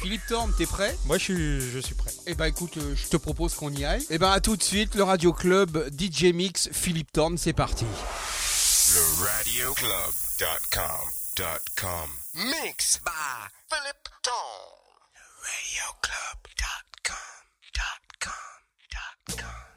Philippe Thorne, t'es prêt? Moi, je suis, je suis prêt. Eh ben, écoute, euh, je te propose qu'on y aille. Eh ben, à tout de suite, le Radio Club DJ Mix, Philippe Thorne, c'est parti. Le Mix by Philippe Thorne. Le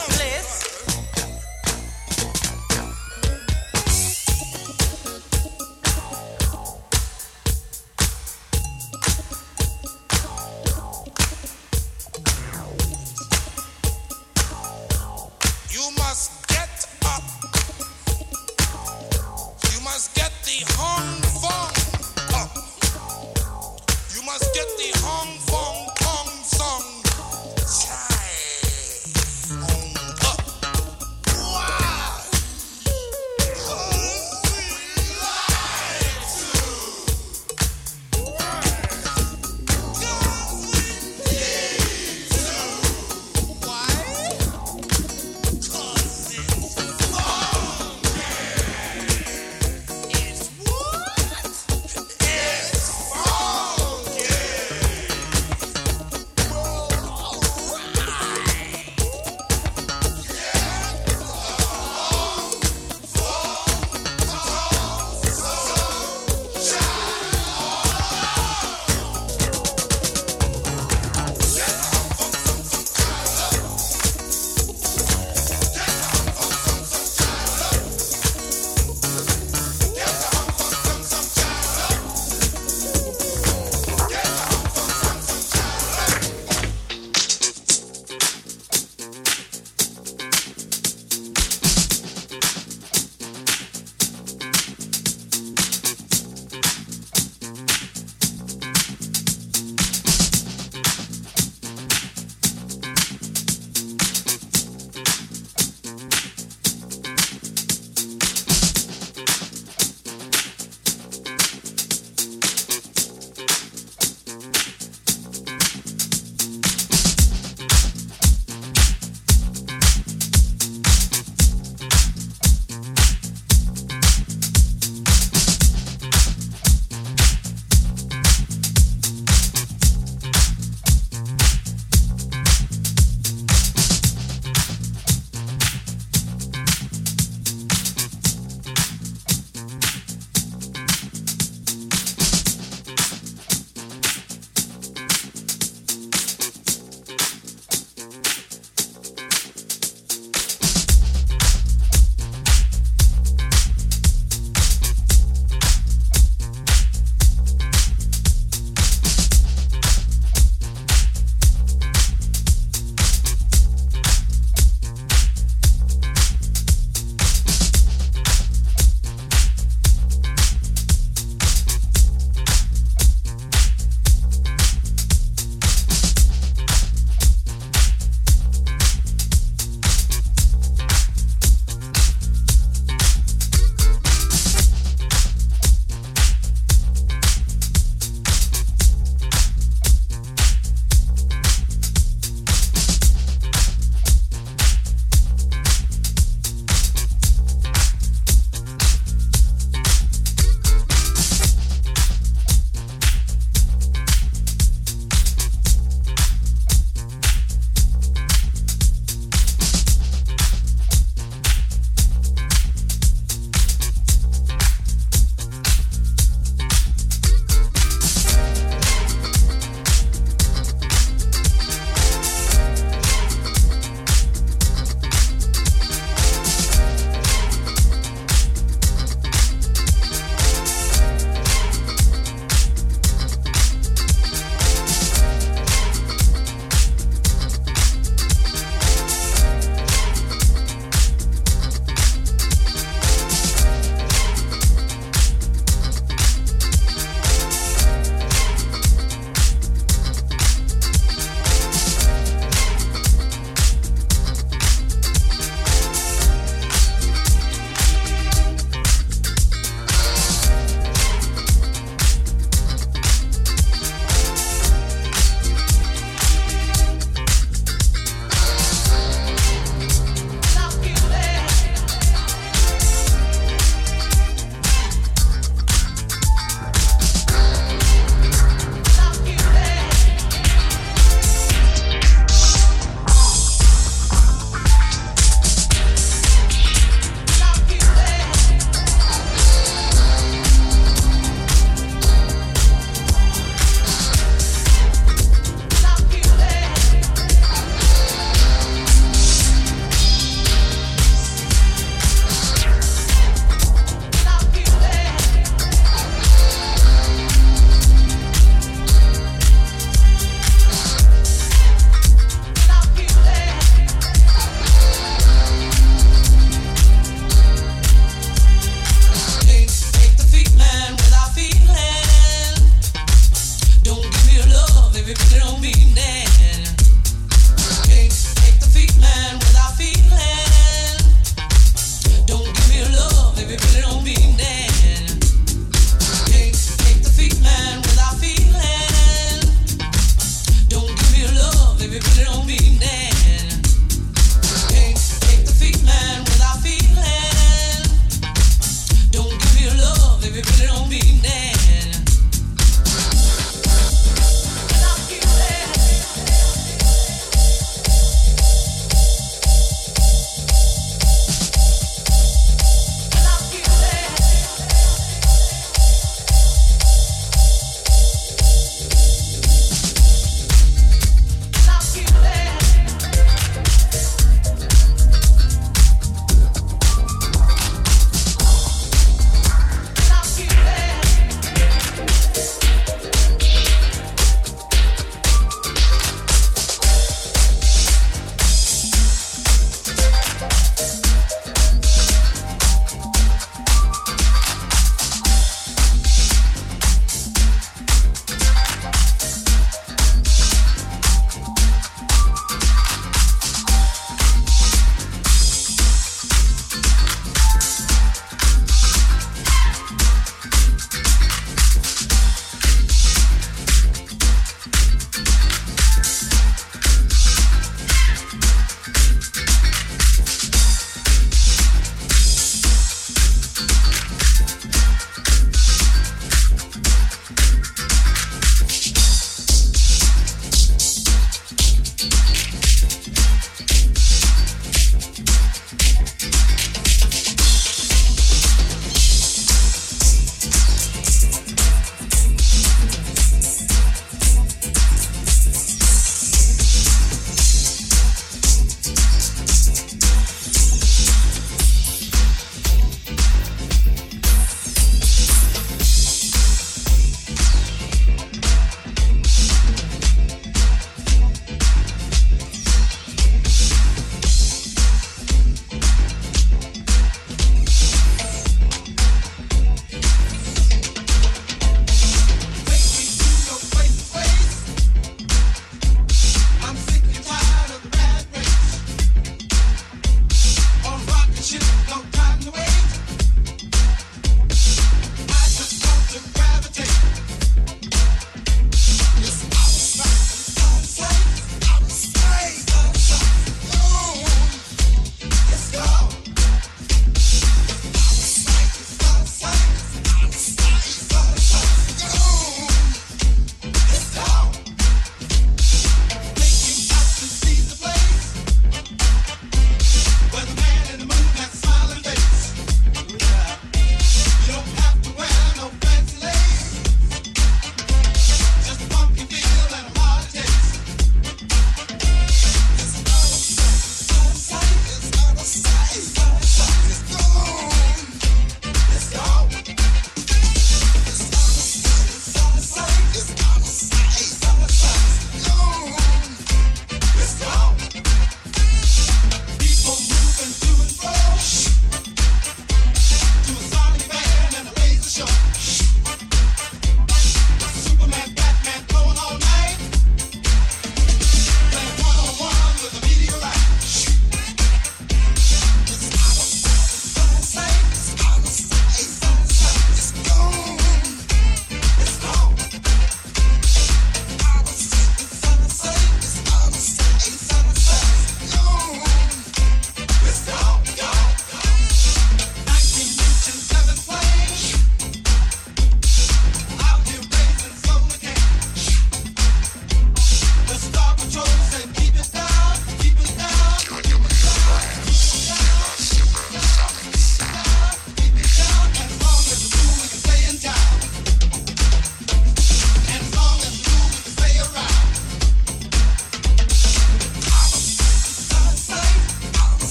homeless.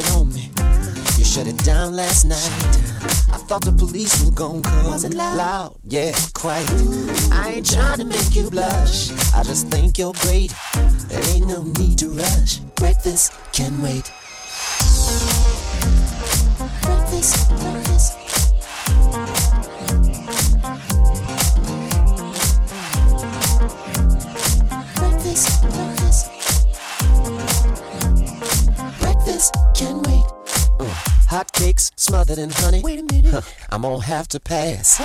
It on me. You shut it down last night. I thought the police were gonna come. Was it loud? Yeah, quite. I ain't trying to make you blush. I just think you're great. No need to rush. Breakfast Can wait. breakfast, breakfast. Breakfast, breakfast. Breakfast can wait. Mm, hot cakes smothered in honey. Wait a minute. Huh, I'm gonna have to pass.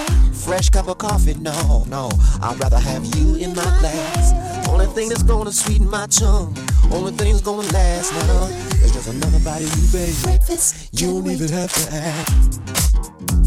Fresh cup of coffee, no, no. I'd rather have you in my glass. Only thing that's gonna sweeten my tongue. Only thing that's gonna last now. Is just another bite of you, baby. You don't even have to ask.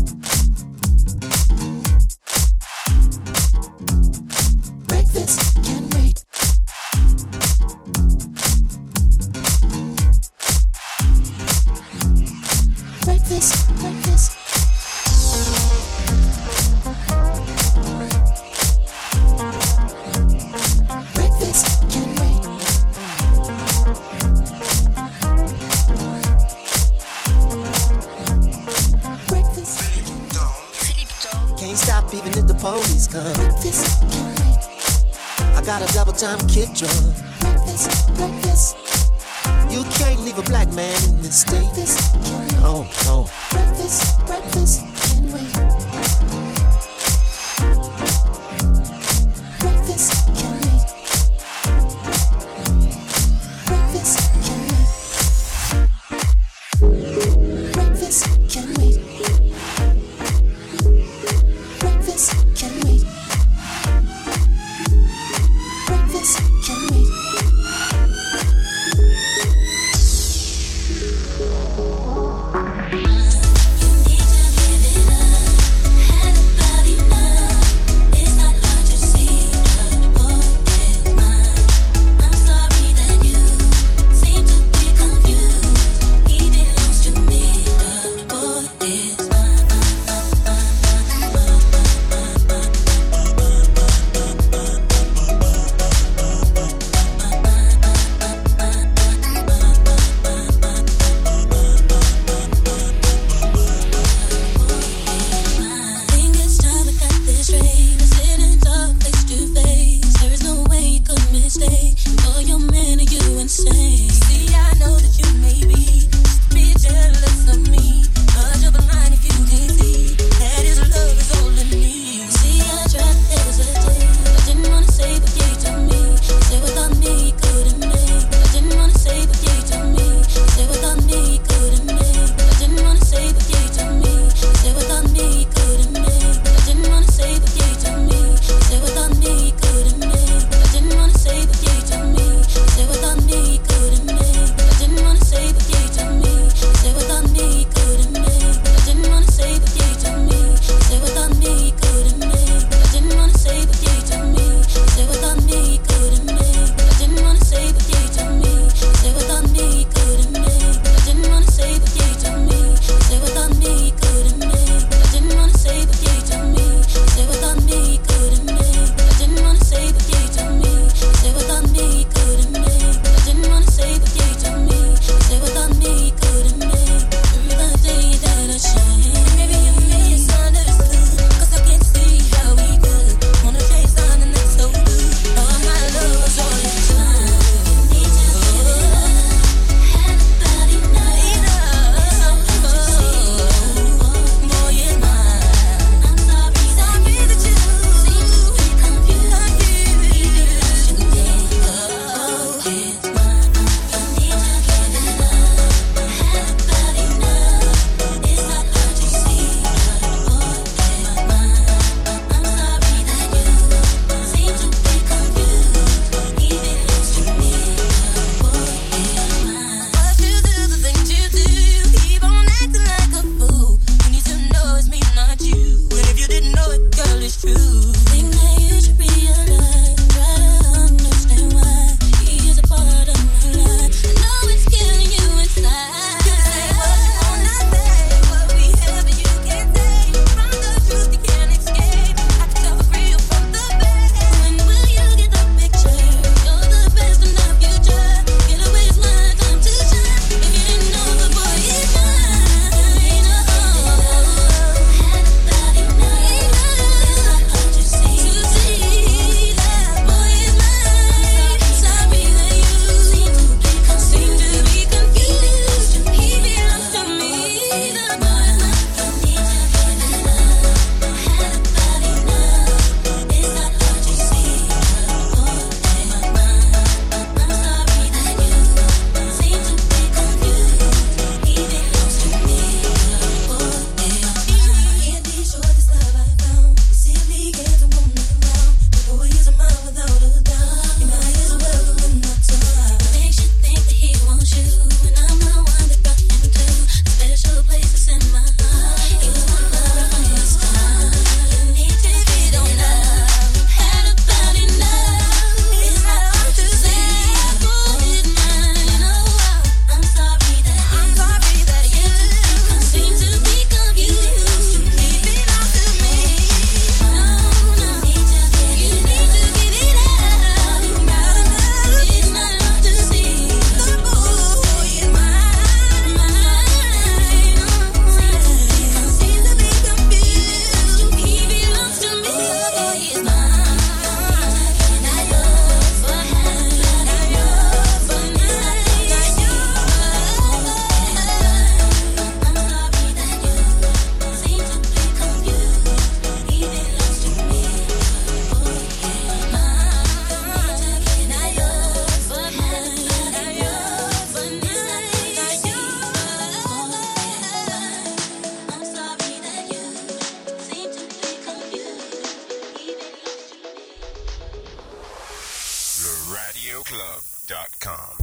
Radioclub.com.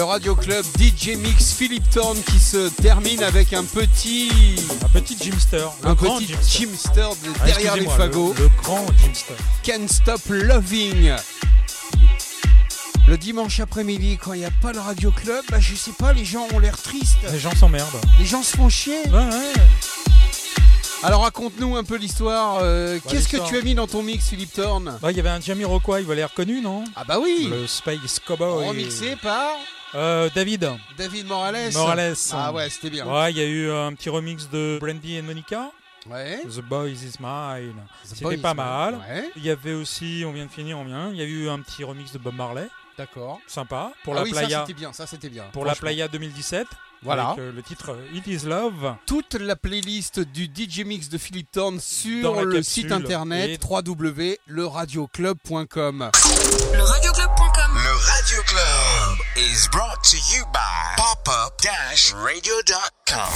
Le Radio Club DJ Mix Philip Thorne qui se termine avec un petit. Un petit Jimster. Un grand petit Jimster. De- Ah, derrière les fagots. Le, le grand Jimster. Can't Stop Loving. Le dimanche après-midi, quand il n'y a pas le Radio Club, bah, je sais pas, les gens ont l'air tristes. Les gens s'emmerdent. Les gens se font chier. Ouais, ouais. Alors raconte-nous un peu l'histoire. euh, Qu'est-ce que tu as mis dans ton mix, Philippe Thorne Bah, il y avait un Jamiroquai, il valait reconnu, non Ah bah oui Le Space Cowboy. Remixé par Euh, David. David Morales. Morales. Ah ouais, c'était bien. Ouais, il y a eu un petit remix de Brandy and Monica. Ouais. The Boys is Mine. C'était pas mal. Ouais. Il y avait aussi, on vient de finir, on vient. Il y a eu un petit remix de Bob Marley. D'accord. Sympa. Pour ah la oui, ça Playa. c'était bien, ça c'était bien. Pour la. Playa 2017. Voilà. Avec euh, le titre It Is Love. Toute la playlist du DJ Mix de Philippe Thorne sur le site internet et- www.leradioclub.com. Le radioclub.com. Le Radio Club is brought to you by popup-radio.com.